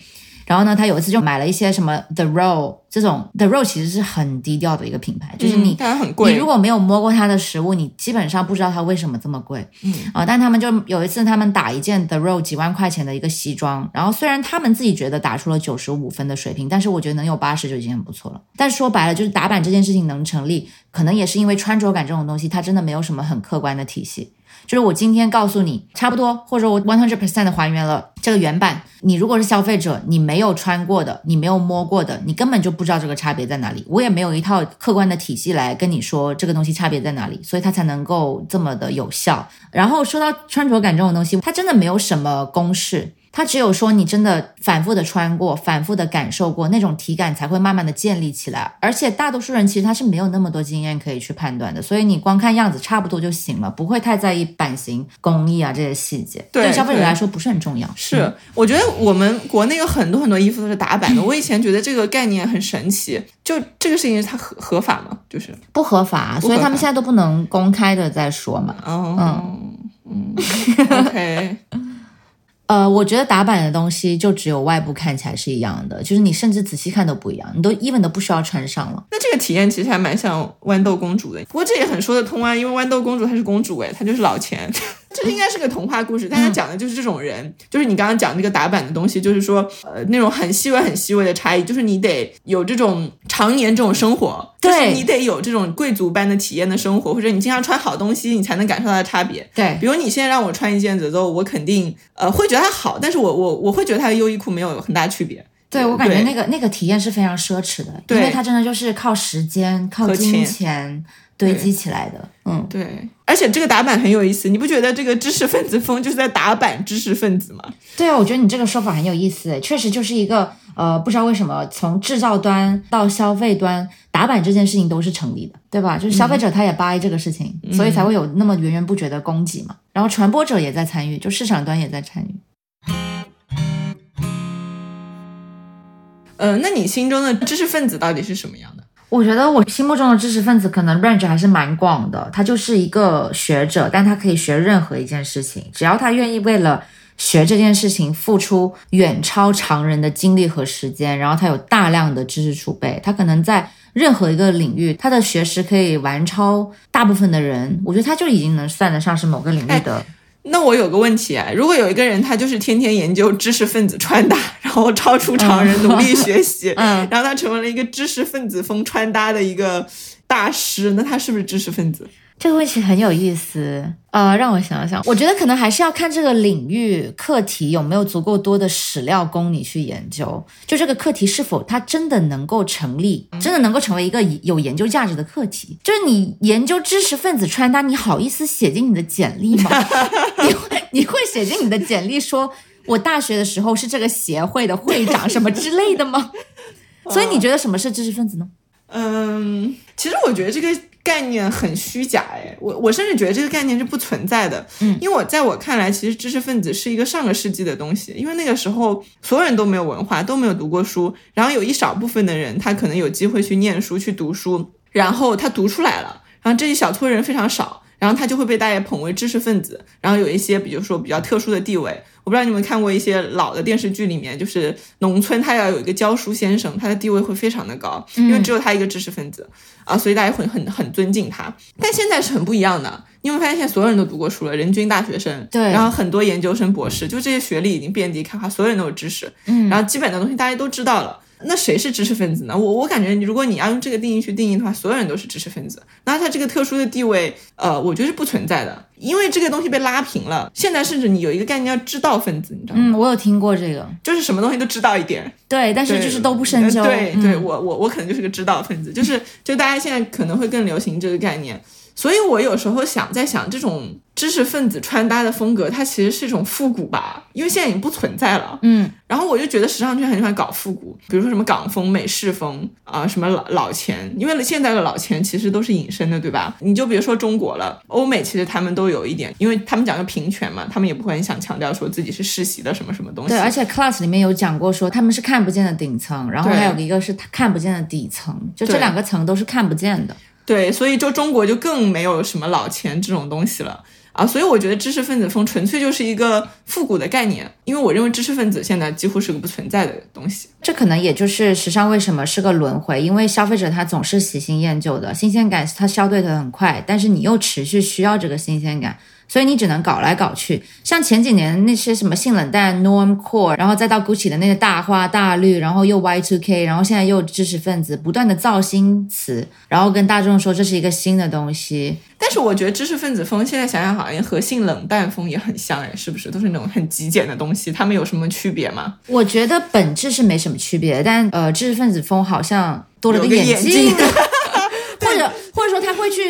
Speaker 2: 然后呢，他有一次就买了一些什么 The Row 这种 The Row 其实是很低调的一个品牌，就是你
Speaker 1: 它很贵，
Speaker 2: 你如果没有摸过它的实物，你基本上不知道它为什么这么贵。
Speaker 1: 嗯
Speaker 2: 啊，但他们就有一次他们打一件 The Row 几万块钱的一个西装，然后虽然他们自己觉得打出了九十五分的水平，但是我觉得能有八十就已经很不错了。但说白了，就是打版这件事情能成立，可能也是因为穿着感这种东西，它真的没有什么很客观的体系。就是我今天告诉你差不多，或者我 one hundred percent 的还原了这个原版。你如果是消费者，你没有穿过的，你没有摸过的，你根本就不知道这个差别在哪里。我也没有一套客观的体系来跟你说这个东西差别在哪里，所以它才能够这么的有效。然后说到穿着感这种东西，它真的没有什么公式。它只有说你真的反复的穿过，反复的感受过那种体感，才会慢慢的建立起来。而且大多数人其实他是没有那么多经验可以去判断的，所以你光看样子差不多就行了，不会太在意版型、工艺啊这些细节。
Speaker 1: 对
Speaker 2: 消费者来说不是很重要。
Speaker 1: 是，我觉得我们国内有很多很多衣服都是打版的。我以前觉得这个概念很神奇，就这个事情它合合法吗？就是
Speaker 2: 不合法，所以他们现在都不能公开的在说嘛。
Speaker 1: 哦，嗯，OK。
Speaker 2: 呃，我觉得打版的东西就只有外部看起来是一样的，就是你甚至仔细看都不一样，你都 even 都不需要穿上了。
Speaker 1: 那这个体验其实还蛮像豌豆公主的，不过这也很说得通啊，因为豌豆公主她是公主哎，她就是老钱。这应该是个童话故事，但它讲的就是这种人，就是你刚刚讲那个打版的东西，就是说呃那种很细微、很细微的差异，就是你得有这种常年这种生活，就是你得有这种贵族般的体验的生活，或者你经常穿好东西，你才能感受到的差别。
Speaker 2: 对，
Speaker 1: 比如你现在让我穿一件 The Row，我肯定呃会觉得它好，但是我我我会觉得它的优衣库没有很大区别。
Speaker 2: 对我感觉那个那个体验是非常奢侈的，因为它真的就是靠时间、靠金钱。堆积起来的，嗯，
Speaker 1: 对，而且这个打板很有意思，你不觉得这个知识分子风就是在打板知识分子吗？
Speaker 2: 对啊，我觉得你这个说法很有意思，确实就是一个呃，不知道为什么从制造端到消费端打板这件事情都是成立的，对吧？就是消费者他也 buy 这个事情，所以才会有那么源源不绝的供给嘛。然后传播者也在参与，就市场端也在参与。
Speaker 1: 呃，那你心中的知识分子到底是什么样的？
Speaker 2: 我觉得我心目中的知识分子可能 range 还是蛮广的，他就是一个学者，但他可以学任何一件事情，只要他愿意为了学这件事情付出远超常人的精力和时间，然后他有大量的知识储备，他可能在任何一个领域，他的学识可以完超大部分的人，我觉得他就已经能算得上是某个领域的。
Speaker 1: 那我有个问题啊，如果有一个人他就是天天研究知识分子穿搭，然后超出常人努力学习，
Speaker 2: 嗯，
Speaker 1: 然后他成为了一个知识分子风穿搭的一个大师，那他是不是知识分子？
Speaker 2: 这个问题很有意思，呃，让我想想，我觉得可能还是要看这个领域课题有没有足够多的史料供你去研究，就这个课题是否它真的能够成立，真的能够成为一个有研究价值的课题。就是你研究知识分子穿搭，你好意思写进你的简历吗？你会你会写进你的简历说，我大学的时候是这个协会的会长什么之类的吗？所以你觉得什么是知识分子呢？
Speaker 1: 嗯，其实我觉得这个。概念很虚假哎，我我甚至觉得这个概念是不存在的。
Speaker 2: 嗯，
Speaker 1: 因为我在我看来，其实知识分子是一个上个世纪的东西，因为那个时候所有人都没有文化，都没有读过书，然后有一少部分的人他可能有机会去念书去读书，然后他读出来了，然后这一小撮人非常少，然后他就会被大家捧为知识分子，然后有一些比如说比较特殊的地位。我不知道你们看过一些老的电视剧，里面就是农村他要有一个教书先生，他的地位会非常的高，因为只有他一个知识分子啊，所以大家会很很尊敬他。但现在是很不一样的，你会发现现在所有人都读过书了，人均大学生，
Speaker 2: 对，
Speaker 1: 然后很多研究生、博士，就这些学历已经遍地开花，所有人都有知识，
Speaker 2: 嗯，
Speaker 1: 然后基本的东西大家都知道了。那谁是知识分子呢？我我感觉，如果你要用这个定义去定义的话，所有人都是知识分子。那他这个特殊的地位，呃，我觉得是不存在的，因为这个东西被拉平了。现在甚至你有一个概念叫知道分子，你知道吗？
Speaker 2: 嗯，我有听过这个，
Speaker 1: 就是什么东西都知道一点。
Speaker 2: 对，但是就是都不深究。
Speaker 1: 对，对我我我可能就是个知道分子，就是就大家现在可能会更流行这个概念。所以我有时候想在想，这种。知识分子穿搭的风格，它其实是一种复古吧，因为现在已经不存在了。
Speaker 2: 嗯，
Speaker 1: 然后我就觉得时尚圈很喜欢搞复古，比如说什么港风、美式风啊、什么老老钱，因为现在的老钱其实都是隐身的，对吧？你就别说中国了，欧美其实他们都有一点，因为他们讲究平权嘛，他们也不会很想强调说自己是世袭的什么什么东西。
Speaker 2: 对，而且 class 里面有讲过说他们是看不见的顶层，然后还有一个是看不见的底层，就这两个层都是看不见的。
Speaker 1: 对，所以就中国就更没有什么老钱这种东西了啊，所以我觉得知识分子风纯粹就是一个复古的概念，因为我认为知识分子现在几乎是个不存在的东西。
Speaker 2: 这可能也就是时尚为什么是个轮回，因为消费者他总是喜新厌旧的，新鲜感它消退的很快，但是你又持续需要这个新鲜感，所以你只能搞来搞去。像前几年那些什么性冷淡、Norm Core，然后再到 Gucci 的那个大花大绿，然后又 Y2K，然后现在又知识分子不断的造新词，然后跟大众说这是一个新的东西。
Speaker 1: 但是我觉得知识分子风现在想想好像和性冷淡风也很像哎，是不是？都是那种很极简的东西，他们有什么区别吗？
Speaker 2: 我觉得本质是没什么区别，但呃，知识分子风好像多了
Speaker 1: 个
Speaker 2: 眼
Speaker 1: 眼镜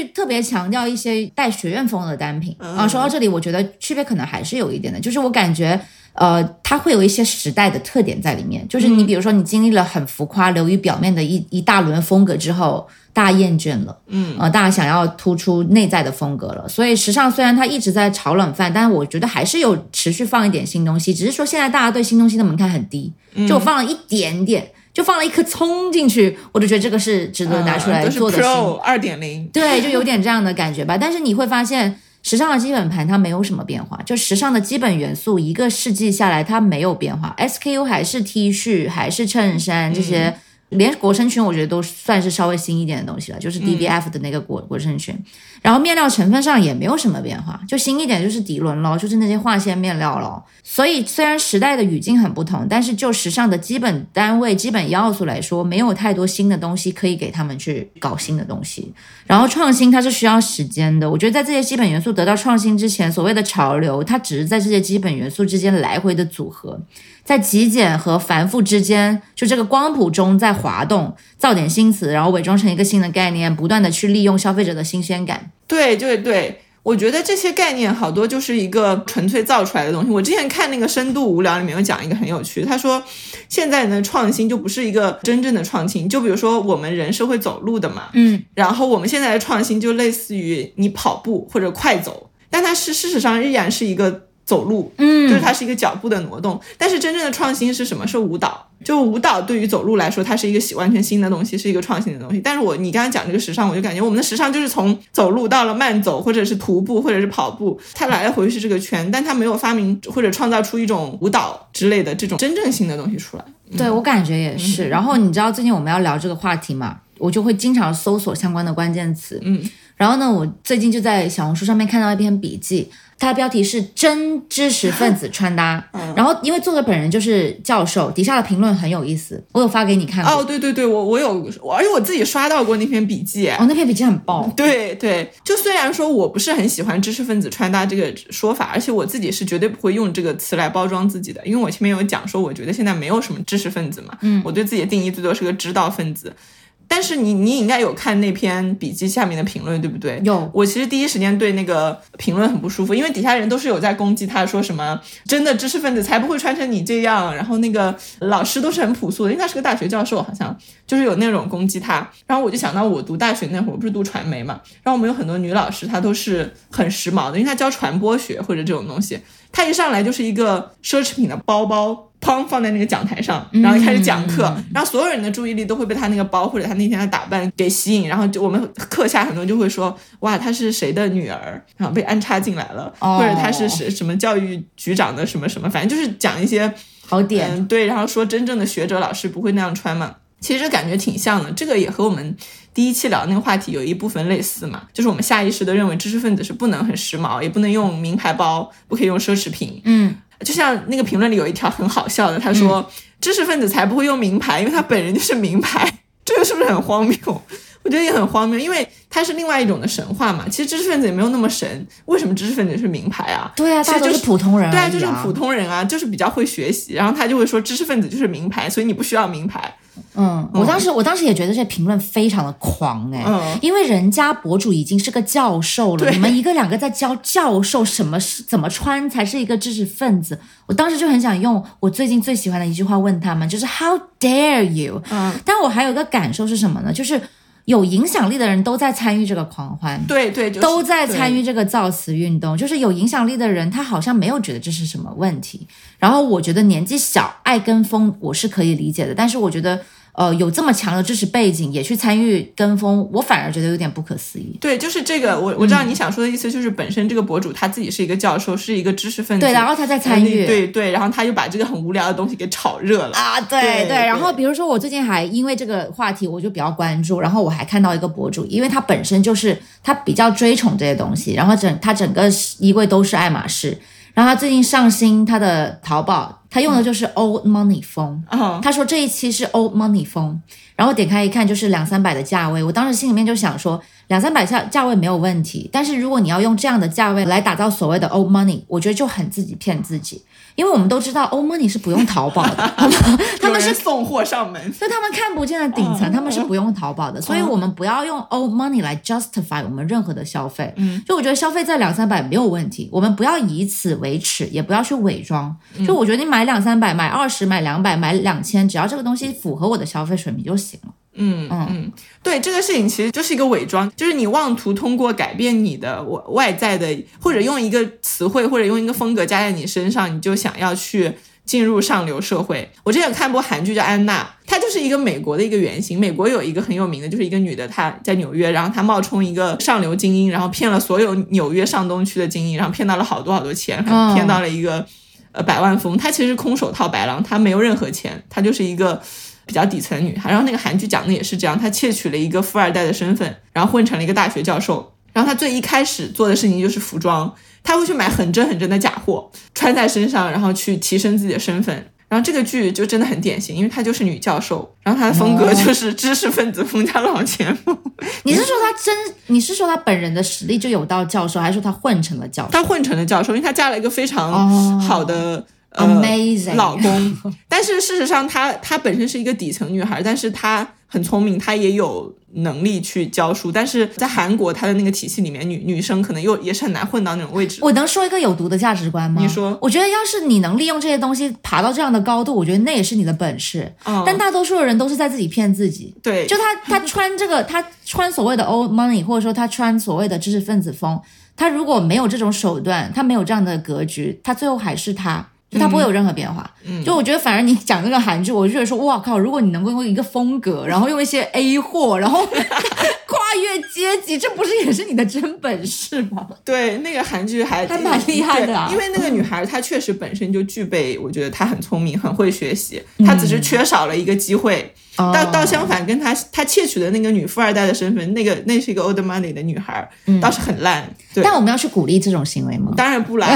Speaker 2: 去特别强调一些带学院风的单品、
Speaker 1: 嗯
Speaker 2: 啊。说到这里，我觉得区别可能还是有一点的，就是我感觉。呃，它会有一些时代的特点在里面，就是
Speaker 1: 嗯
Speaker 2: 你比如说，你经历了很浮夸、流于表面的一一大轮风格之后，大家厌倦了，
Speaker 1: 嗯，
Speaker 2: 呃，大家想要突出内在的风格了。所以时尚虽然它一直在炒冷饭，但是我觉得还是有持续放一点新东西，只是说现在大家对新东西的门槛很低，
Speaker 1: 嗯
Speaker 2: 就我放了一点点，就放了一颗葱进去，我就觉得这个是值得拿出来做的新
Speaker 1: Pro 二点零，
Speaker 2: 对，就有点这样的感觉吧。但是你会发现，时尚的基本盘它没有什么变化，就时尚的基本元素一个世纪下来它没有变化，SKU 还是 T 恤，还是衬衫这些。连裹身裙，我觉得都算是稍微新一点的东西了，就是 DBF 的那个裹裹身裙。然后面料成分上也没有什么变化，就新一点就是涤纶咯，就是那些化纤面料咯。所以虽然时代的语境很不同，但是就时尚的基本单位、基本要素来说，没有太多新的东西可以给他们去搞新的东西。然后创新它是需要时间的，我觉得在这些基本元素得到创新之前，所谓的潮流，它只是在这些基本元素之间来回的组合。在极简和繁复之间，就这个光谱中在滑动，造点新词，然后伪装成一个新的概念，不断的去利用消费者的新鲜感。
Speaker 1: 对对对，我觉得这些概念好多就是一个纯粹造出来的东西。我之前看那个《深度无聊》里面有讲一个很有趣，他说现在的创新就不是一个真正的创新，就比如说我们人是会走路的嘛，
Speaker 2: 嗯，
Speaker 1: 然后我们现在的创新就类似于你跑步或者快走，但它是事实上依然是一个走路，
Speaker 2: 嗯
Speaker 1: 就是它是一个脚步的挪动。但是真正的创新是什么？是舞蹈。就舞蹈对于走路来说，它是一个完全新的东西，是一个创新的东西。但是我你刚刚讲这个时尚，我就感觉我们的时尚就是从走路到了慢走，或者是徒步，或者是跑步，它来来回回是这个圈，但它没有发明或者创造出一种舞蹈之类的这种真正性的东西出来。
Speaker 2: 对我感觉也是。然后你知道最近我们要聊这个话题嘛，我就会经常搜索相关的关键词。
Speaker 1: 嗯，
Speaker 2: 然后呢，我最近就在小红书上面看到一篇笔记，它的标题是“真知识分子穿搭”。然后因为作者本人就是教授，底下的评论很有意思，我有发给你看过。
Speaker 1: 哦，对对对，我我有，而且我自己刷到过那篇笔记。
Speaker 2: 哦，那篇笔记很爆。
Speaker 1: 对对，就虽然说我不是很喜欢知识分子穿搭这个说法，而且我自己是绝对不会用这个词来包装自己的，因为我前面有讲说，我觉得现在没有什么知识分子嘛，
Speaker 2: 嗯，
Speaker 1: 我对自己的定义最多是个知道分子。但是你你应该有看那篇笔记下面的评论，对不对？
Speaker 2: 有
Speaker 1: 我其实第一时间对那个评论很不舒服，因为底下人都是有在攻击他，说什么真的知识分子才不会穿成你这样，然后那个老师都是很朴素的，因为他是个大学教授，好像就是有那种攻击他。然后我就想到我读大学那会儿，我不是读传媒嘛，然后我们有很多女老师，她都是很时髦的，因为她教传播学或者这种东西，她一上来就是一个奢侈品的包包。砰放在那个讲台上，然后开始讲课，然后所有人的注意力都会被他那个包或者他那天的打扮给吸引，然后就我们课下很多人就会说，哇，她是谁的女儿，然后被安插进来了，
Speaker 2: 哦
Speaker 1: 或者她是什什么教育局长的什么什么，反正就是讲一些
Speaker 2: 好点。
Speaker 1: 嗯，对，然后说真正的学者老师不会那样穿嘛。其实感觉挺像的，这个也和我们第一期聊那个话题有一部分类似嘛，就是我们下意识的认为知识分子是不能很时髦，也不能用名牌包，不可以用奢侈品。
Speaker 2: 嗯，
Speaker 1: 就像那个评论里有一条很好笑的，他说、知识分子才不会用名牌，因为他本人就是名牌，这个是不是很荒谬？我觉得也很荒谬，因为它是另外一种的神话嘛。其实知识分子也没有那么神，为什么知识分子是名牌啊？
Speaker 2: 对啊，大家都
Speaker 1: 其实就是
Speaker 2: 普通人啊、
Speaker 1: 对啊，
Speaker 2: 啊，
Speaker 1: 就是普通人啊，就是比较会学习，然后他就会说知识分子就是名牌，所以你不需要名牌。
Speaker 2: 嗯，我当时我当时也觉得这评论非常的狂哎，
Speaker 1: 嗯
Speaker 2: 因为人家博主已经是个教授了，你们一个两个在教教授什么是怎么穿才是一个知识分子，我当时就很想用我最近最喜欢的一句话问他们，就是 How dare you？
Speaker 1: 嗯，
Speaker 2: 但我还有一个感受是什么呢？就是有影响力的人都在参与这个狂欢。
Speaker 1: 对对，就是、
Speaker 2: 都在参
Speaker 1: 与。
Speaker 2: 与这个造词运动，就是有影响力的人，他好像没有觉得这是什么问题。然后我觉得年纪小爱跟风，我是可以理解的，但是我觉得，呃，有这么强的知识背景也去参与跟风，我反而觉得有点不可思议。
Speaker 1: 对，就是这个，我我知道你想说的意思，就是本身这个博主他自己是一个教授，是一个知识分子，
Speaker 2: 对，然后他在参与，
Speaker 1: 对对，然后他就把这个很无聊的东西给炒热了。
Speaker 2: 啊，对
Speaker 1: 对对
Speaker 2: 然后比如说我最近还因为这个话题，我就比较关注，然后我还看到一个博主，因为他本身就是他比较追崇这些东西，然后整他整个衣柜都是爱马仕，然后他最近上新他的淘宝，他用的就是 old money 风，
Speaker 1: 嗯，
Speaker 2: 他说这一期是 old money 风，然后点开一看就是两三百的价位，我当时心里面就想说，两三百价价位没有问题，但是如果你要用这样的价位来打造所谓的 old money，我觉得就很自己骗自己，因为我们都知道 old money 是不用淘宝的？他们是
Speaker 1: 送货上门。
Speaker 2: 所以他们看不见的顶层，
Speaker 1: 嗯
Speaker 2: 他们是不用淘宝的，所以我们不要用 old money 来 justify 我们任何的消费。
Speaker 1: 嗯，
Speaker 2: 就我觉得消费在两三百没有问题，我们不要以此为耻，也不要去伪装。就我觉得你买两三百、买二十、买两百、买两千，只要这个东西符合我的消费水平就行了。
Speaker 1: 嗯嗯，对这个事情其实就是一个伪装，就是你妄图通过改变你的外外在的，或者用一个词汇或者用一个风格加在你身上，你就想要去进入上流社会。我之前有看过韩剧叫《安娜》，她就是一个美国的一个原型。美国有一个很有名的，就是一个女的，她在纽约，然后她冒充一个上流精英，然后骗了所有纽约上东区的精英，然后骗到了好多好多钱，骗到了一个。呃，百万富翁，她其实空手套白狼，她没有任何钱，她就是一个比较底层的女孩。然后那个韩剧讲的也是这样，她窃取了一个富二代的身份，然后混成了一个大学教授。然后她最一开始做的事情就是服装，她会去买很真很真的假货穿在身上，然后去提升自己的身份。然后这个剧就真的很典型，因为她就是女教授，然后她的风格就是知识分子风加老钱风。
Speaker 2: 你是说她真？你是说她本人的实力就有到教授，还是说她混成了教授？
Speaker 1: 她混成了教授，因为她嫁了一个非
Speaker 2: 哦
Speaker 1: 常好的、呃
Speaker 2: Amazing
Speaker 1: 老公。但是事实上她，她本身是一个底层女孩，但是她很聪明，她也有能力去教书。但是在韩国，她的那个体系里面，女女生可能又也是很难混到那种位置。
Speaker 2: 我能说一个有毒的价值观吗？
Speaker 1: 你说
Speaker 2: 我觉得要是你能利用这些东西爬到这样的高度，我觉得那也是你的本事。
Speaker 1: 嗯
Speaker 2: 但大多数的人都是在自己骗自己。
Speaker 1: 对，
Speaker 2: 就她，她穿这个，她穿所谓的 old money，或者说她穿所谓的知识分子风，他如果没有这种手段，他没有这样的格局，他最后还是他。就他不会有任何变化，
Speaker 1: 嗯
Speaker 2: 就我觉得反而你讲那个韩剧，我就觉得说，哇靠！如果你能够用一个风格，然后用一些 A 货，然后 跨越阶级，这不是也是你的真本事吗？
Speaker 1: 对那个韩剧还
Speaker 2: 还蛮厉害的啊
Speaker 1: 因为那个女孩她确实本身就具备，我觉得她很聪明，很会学习，她只是缺少了一个机会。倒倒相反，跟她她窃取的那个女富二代的身份，那个那是一个 old money 的女孩，倒是很烂。对，
Speaker 2: 但我们要去鼓励这种行为吗？
Speaker 1: 当然不来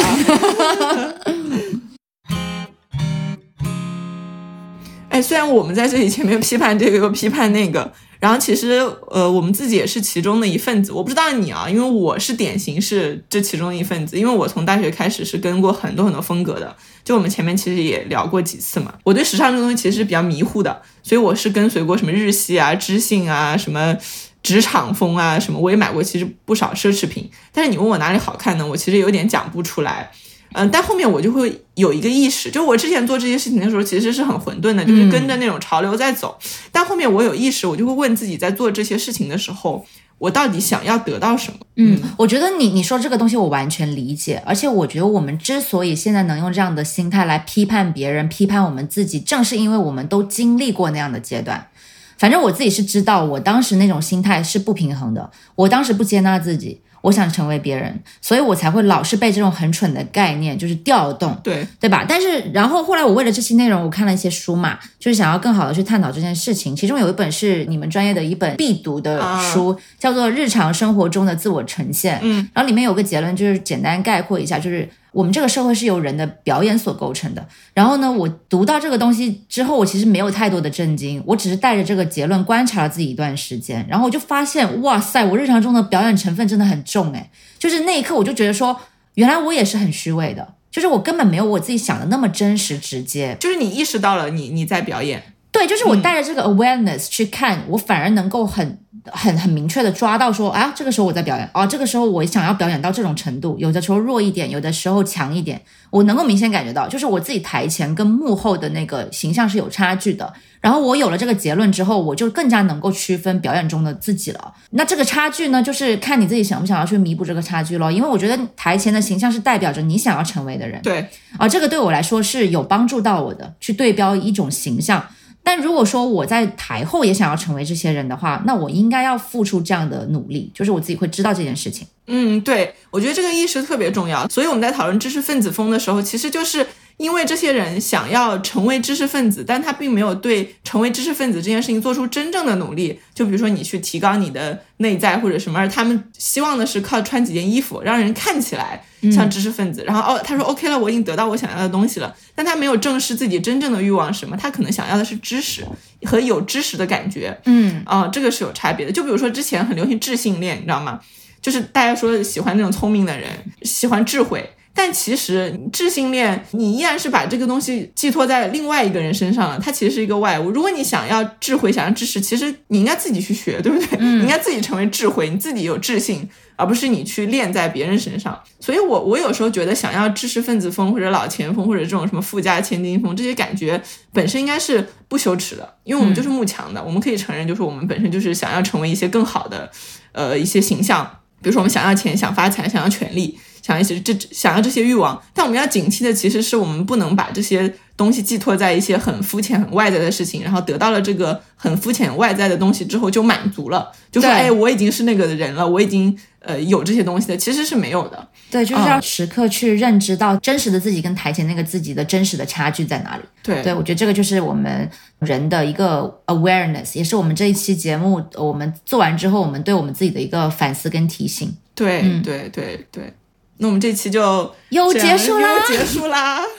Speaker 1: 哎，虽然我们在这里前面批判这个又批判那个，然后其实呃，我们自己也是其中的一份子。我不知道你啊，因为我是典型是这其中的一份子，因为我从大学开始是跟过很多很多风格的。就我们前面其实也聊过几次嘛，我对时尚这个东西其实是比较迷糊的，所以我是跟随过什么日系啊、知性啊、什么职场风啊什么，我也买过其实不少奢侈品。但是你问我哪里好看呢？我其实有点讲不出来。嗯，但后面我就会有一个意识，就我之前做这些事情的时候，其实是很混沌的，就是跟着那种潮流在走。但后面我有意识，我就会问自己，在做这些事情的时候，我到底想要得到什么？
Speaker 2: 嗯，我觉得你你说这个东西我完全理解，而且我觉得我们之所以现在能用这样的心态来批判别人、批判我们自己，正是因为我们都经历过那样的阶段。反正我自己是知道，我当时那种心态是不平衡的，我当时不接纳自己，我想成为别人，所以我才会老是被这种很蠢的概念就是调动。
Speaker 1: 对，
Speaker 2: 对吧？但是然后后来我为了这期内容，我看了一些书嘛，就是想要更好的去探讨这件事情。其中有一本是你们专业的一本必读的书，叫做《日常生活中的自我呈现》。
Speaker 1: 嗯，
Speaker 2: 然后里面有个结论，就是简单概括一下，就是我们这个社会是由人的表演所构成的。然后呢，我读到这个东西之后，我其实没有太多的震惊，我只是带着这个结论观察了自己一段时间，然后我就发现，哇塞，我日常中的表演成分真的很重诶，就是那一刻我就觉得说，原来我也是很虚伪的。就是我根本没有我自己想的那么真实直接，
Speaker 1: 就是你意识到了你你在表演，
Speaker 2: 对，就是我带着这个 awareness 去看，我反而能够很。很很明确的抓到说啊，这个时候我在表演哦，这个时候我想要表演到这种程度，有的时候弱一点，有的时候强一点，我能够明显感觉到，就是我自己台前跟幕后的那个形象是有差距的。然后我有了这个结论之后，我就更加能够区分表演中的自己了。那这个差距呢，就是看你自己想不想要去弥补这个差距咯。因为我觉得台前的形象是代表着你想要成为的人，
Speaker 1: 对
Speaker 2: 啊，这个对我来说是有帮助到我的，去对标一种形象。但如果说我在台后也想要成为这些人的话，那我应该要付出这样的努力，就是我自己会知道这件事情。
Speaker 1: 嗯，对，我觉得这个意识特别重要。所以我们在讨论知识分子风的时候，其实就是。因为这些人想要成为知识分子，但他并没有对成为知识分子这件事情做出真正的努力。就比如说你去提高你的内在或者什么，而他们希望的是靠穿几件衣服让人看起来像知识分子。然后哦，他说 OK 了，我已经得到我想要的东西了，但他没有正视自己真正的欲望是什么。他可能想要的是知识和有知识的感觉。
Speaker 2: 嗯
Speaker 1: 啊，这个是有差别的。就比如说之前很流行智性恋，你知道吗？就是大家说喜欢那种聪明的人，喜欢智慧。但其实智性恋，你依然是把这个东西寄托在另外一个人身上了。它其实是一个外物。如果你想要智慧，想要知识，其实你应该自己去学，对不对？你应该自己成为智慧，你自己有智性，而不是你去练在别人身上。所以，我我有时候觉得，想要知识分子风或者老钱风或者这种什么富家千金风，这些感觉本身应该是不羞耻的，因为我们就是慕强的，我们可以承认，就是我们本身就是想要成为一些更好的，呃，一些形象。比如说，我们想要钱，想发财，想要权利。想一些这想要这些欲望，但我们要警惕的其实是我们不能把这些东西寄托在一些很肤浅、很外在的事情，然后得到了这个很肤浅外在的东西之后就满足了，就说哎，我已经是那个人了，我已经呃有这些东西的，其实是没有的。
Speaker 2: 对，就是要时刻去认知到真实的自己跟台前那个自己的真实的差距在哪里。
Speaker 1: 对，
Speaker 2: 对我觉得这个就是我们人的一个 awareness，也是我们这一期节目我们做完之后，我们对我们自己的一个反思跟提醒。
Speaker 1: 对，对，对，对。那我们这期就
Speaker 2: 又结束啦，又
Speaker 1: 结束啦。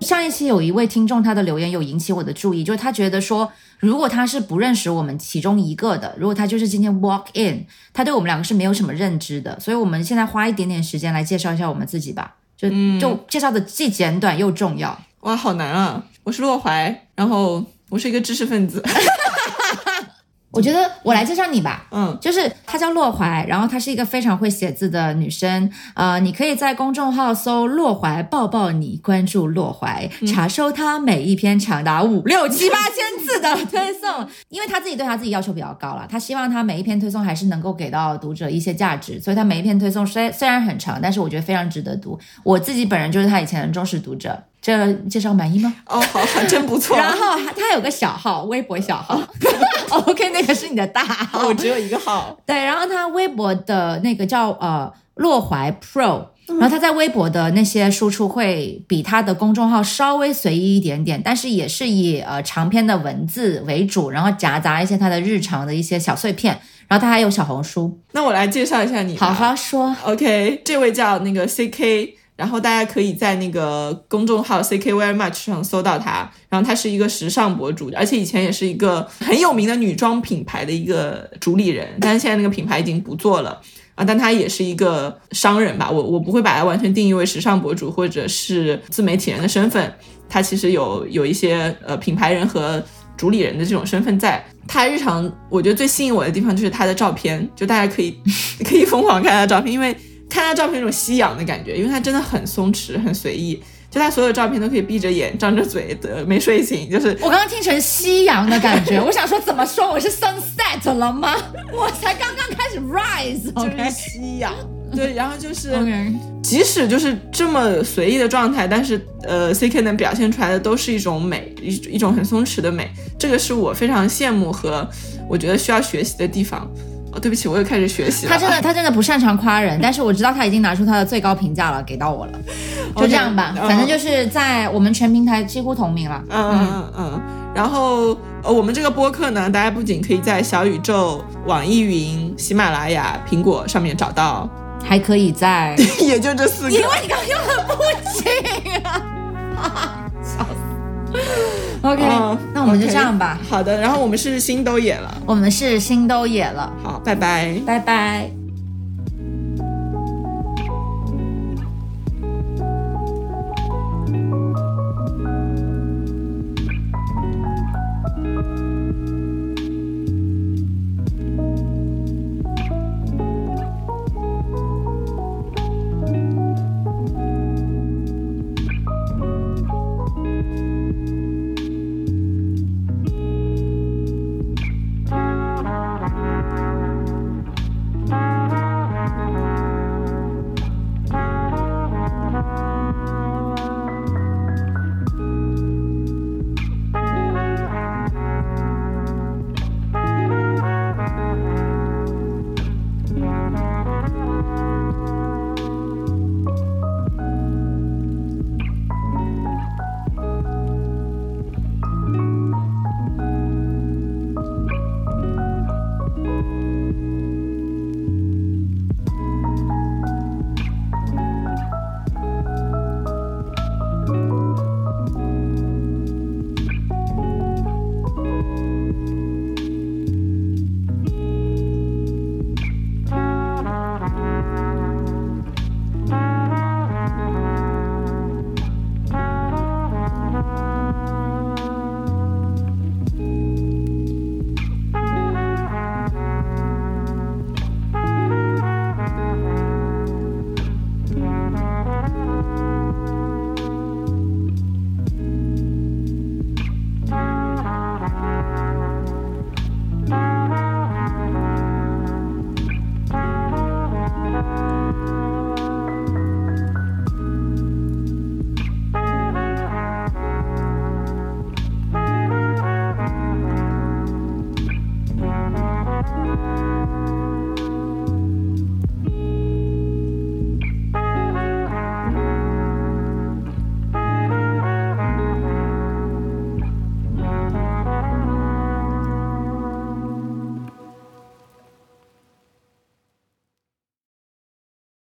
Speaker 2: 上一期有一位听众，他的留言有引起我的注意，就是他觉得说，如果他是不认识我们其中一个的，如果他就是今天 walk in，他对我们两个是没有什么认知的，所以我们现在花一点点时间来介绍一下我们自己吧，就就介绍的既简短又重要。
Speaker 1: 哇，好难啊！我是洛怀，然后我是一个知识分子。
Speaker 2: 我觉得我来介绍你吧，
Speaker 1: 嗯，
Speaker 2: 就是她叫洛怀，然后她是一个非常会写字的女生，呃，你可以在公众号搜“洛怀抱抱你”，关注洛怀，查收她每一篇长达五六七八千字的推送，因为她自己对她自己要求比较高了，她希望她每一篇推送还是能够给到读者一些价值，所以她每一篇推送虽虽然很长，但是我觉得非常值得读，我自己本人就是她以前的忠实读者。这介绍满意吗？
Speaker 1: 哦，好，还真不错。
Speaker 2: 然后他有个小号，微博小号。OK，那个是你的大号。
Speaker 1: 我只有一个号。
Speaker 2: 对，然后他微博的那个叫呃洛怀 Pro，然后他在微博的那些输出会比他的公众号稍微随意一点点，但是也是以呃长篇的文字为主，然后夹杂一些他的日常的一些小碎片。然后他还有小红书。
Speaker 1: 那我来介绍一下你，
Speaker 2: 好好说。
Speaker 1: OK，这位叫那个 CK。然后大家可以在那个公众号 C K Very Much 上搜到她，然后她是一个时尚博主，而且以前也是一个很有名的女装品牌的一个主理人，但是现在那个品牌已经不做了啊，但她也是一个商人吧，我我不会把她完全定义为时尚博主或者是自媒体人的身份，她其实有有一些呃品牌人和主理人的这种身份在。她日常我觉得最吸引我的地方就是她的照片，就大家可以 可以疯狂看她的照片，因为。看他照片，那种吸氧的感觉，因为他真的很松弛、很随意，就他所有照片都可以闭着眼、张着嘴的，没睡醒。就是
Speaker 2: 我刚刚听成夕阳的感觉，我想说怎么说？我是 sunset 了吗？我才刚刚开始 rise，
Speaker 1: 就是夕阳。对，然后就是，即使就是这么随意的状态，但是呃，C K 能表现出来的都是一种美，一一种很松弛的美，这个是我非常羡慕和我觉得需要学习的地方。哦，对不起，我又开始学习了。
Speaker 2: 他真的，他真的不擅长夸人，但是我知道他已经拿出他的最高评价了，给到我了。就这样吧，反正就是在我们全平台几乎同名了。
Speaker 1: 嗯嗯嗯。然后，呃，我们这个播客呢，大家不仅可以在小宇宙、网易云、喜马拉雅、苹果上面找到，
Speaker 2: 还可以在，
Speaker 1: 也就这四个。因
Speaker 2: 为你刚刚用的不行啊，笑死。OK，那我们就这样吧。
Speaker 1: 好的，然后我们是心都野了，
Speaker 2: 我们是心都野了。
Speaker 1: 好，拜拜，
Speaker 2: 拜拜。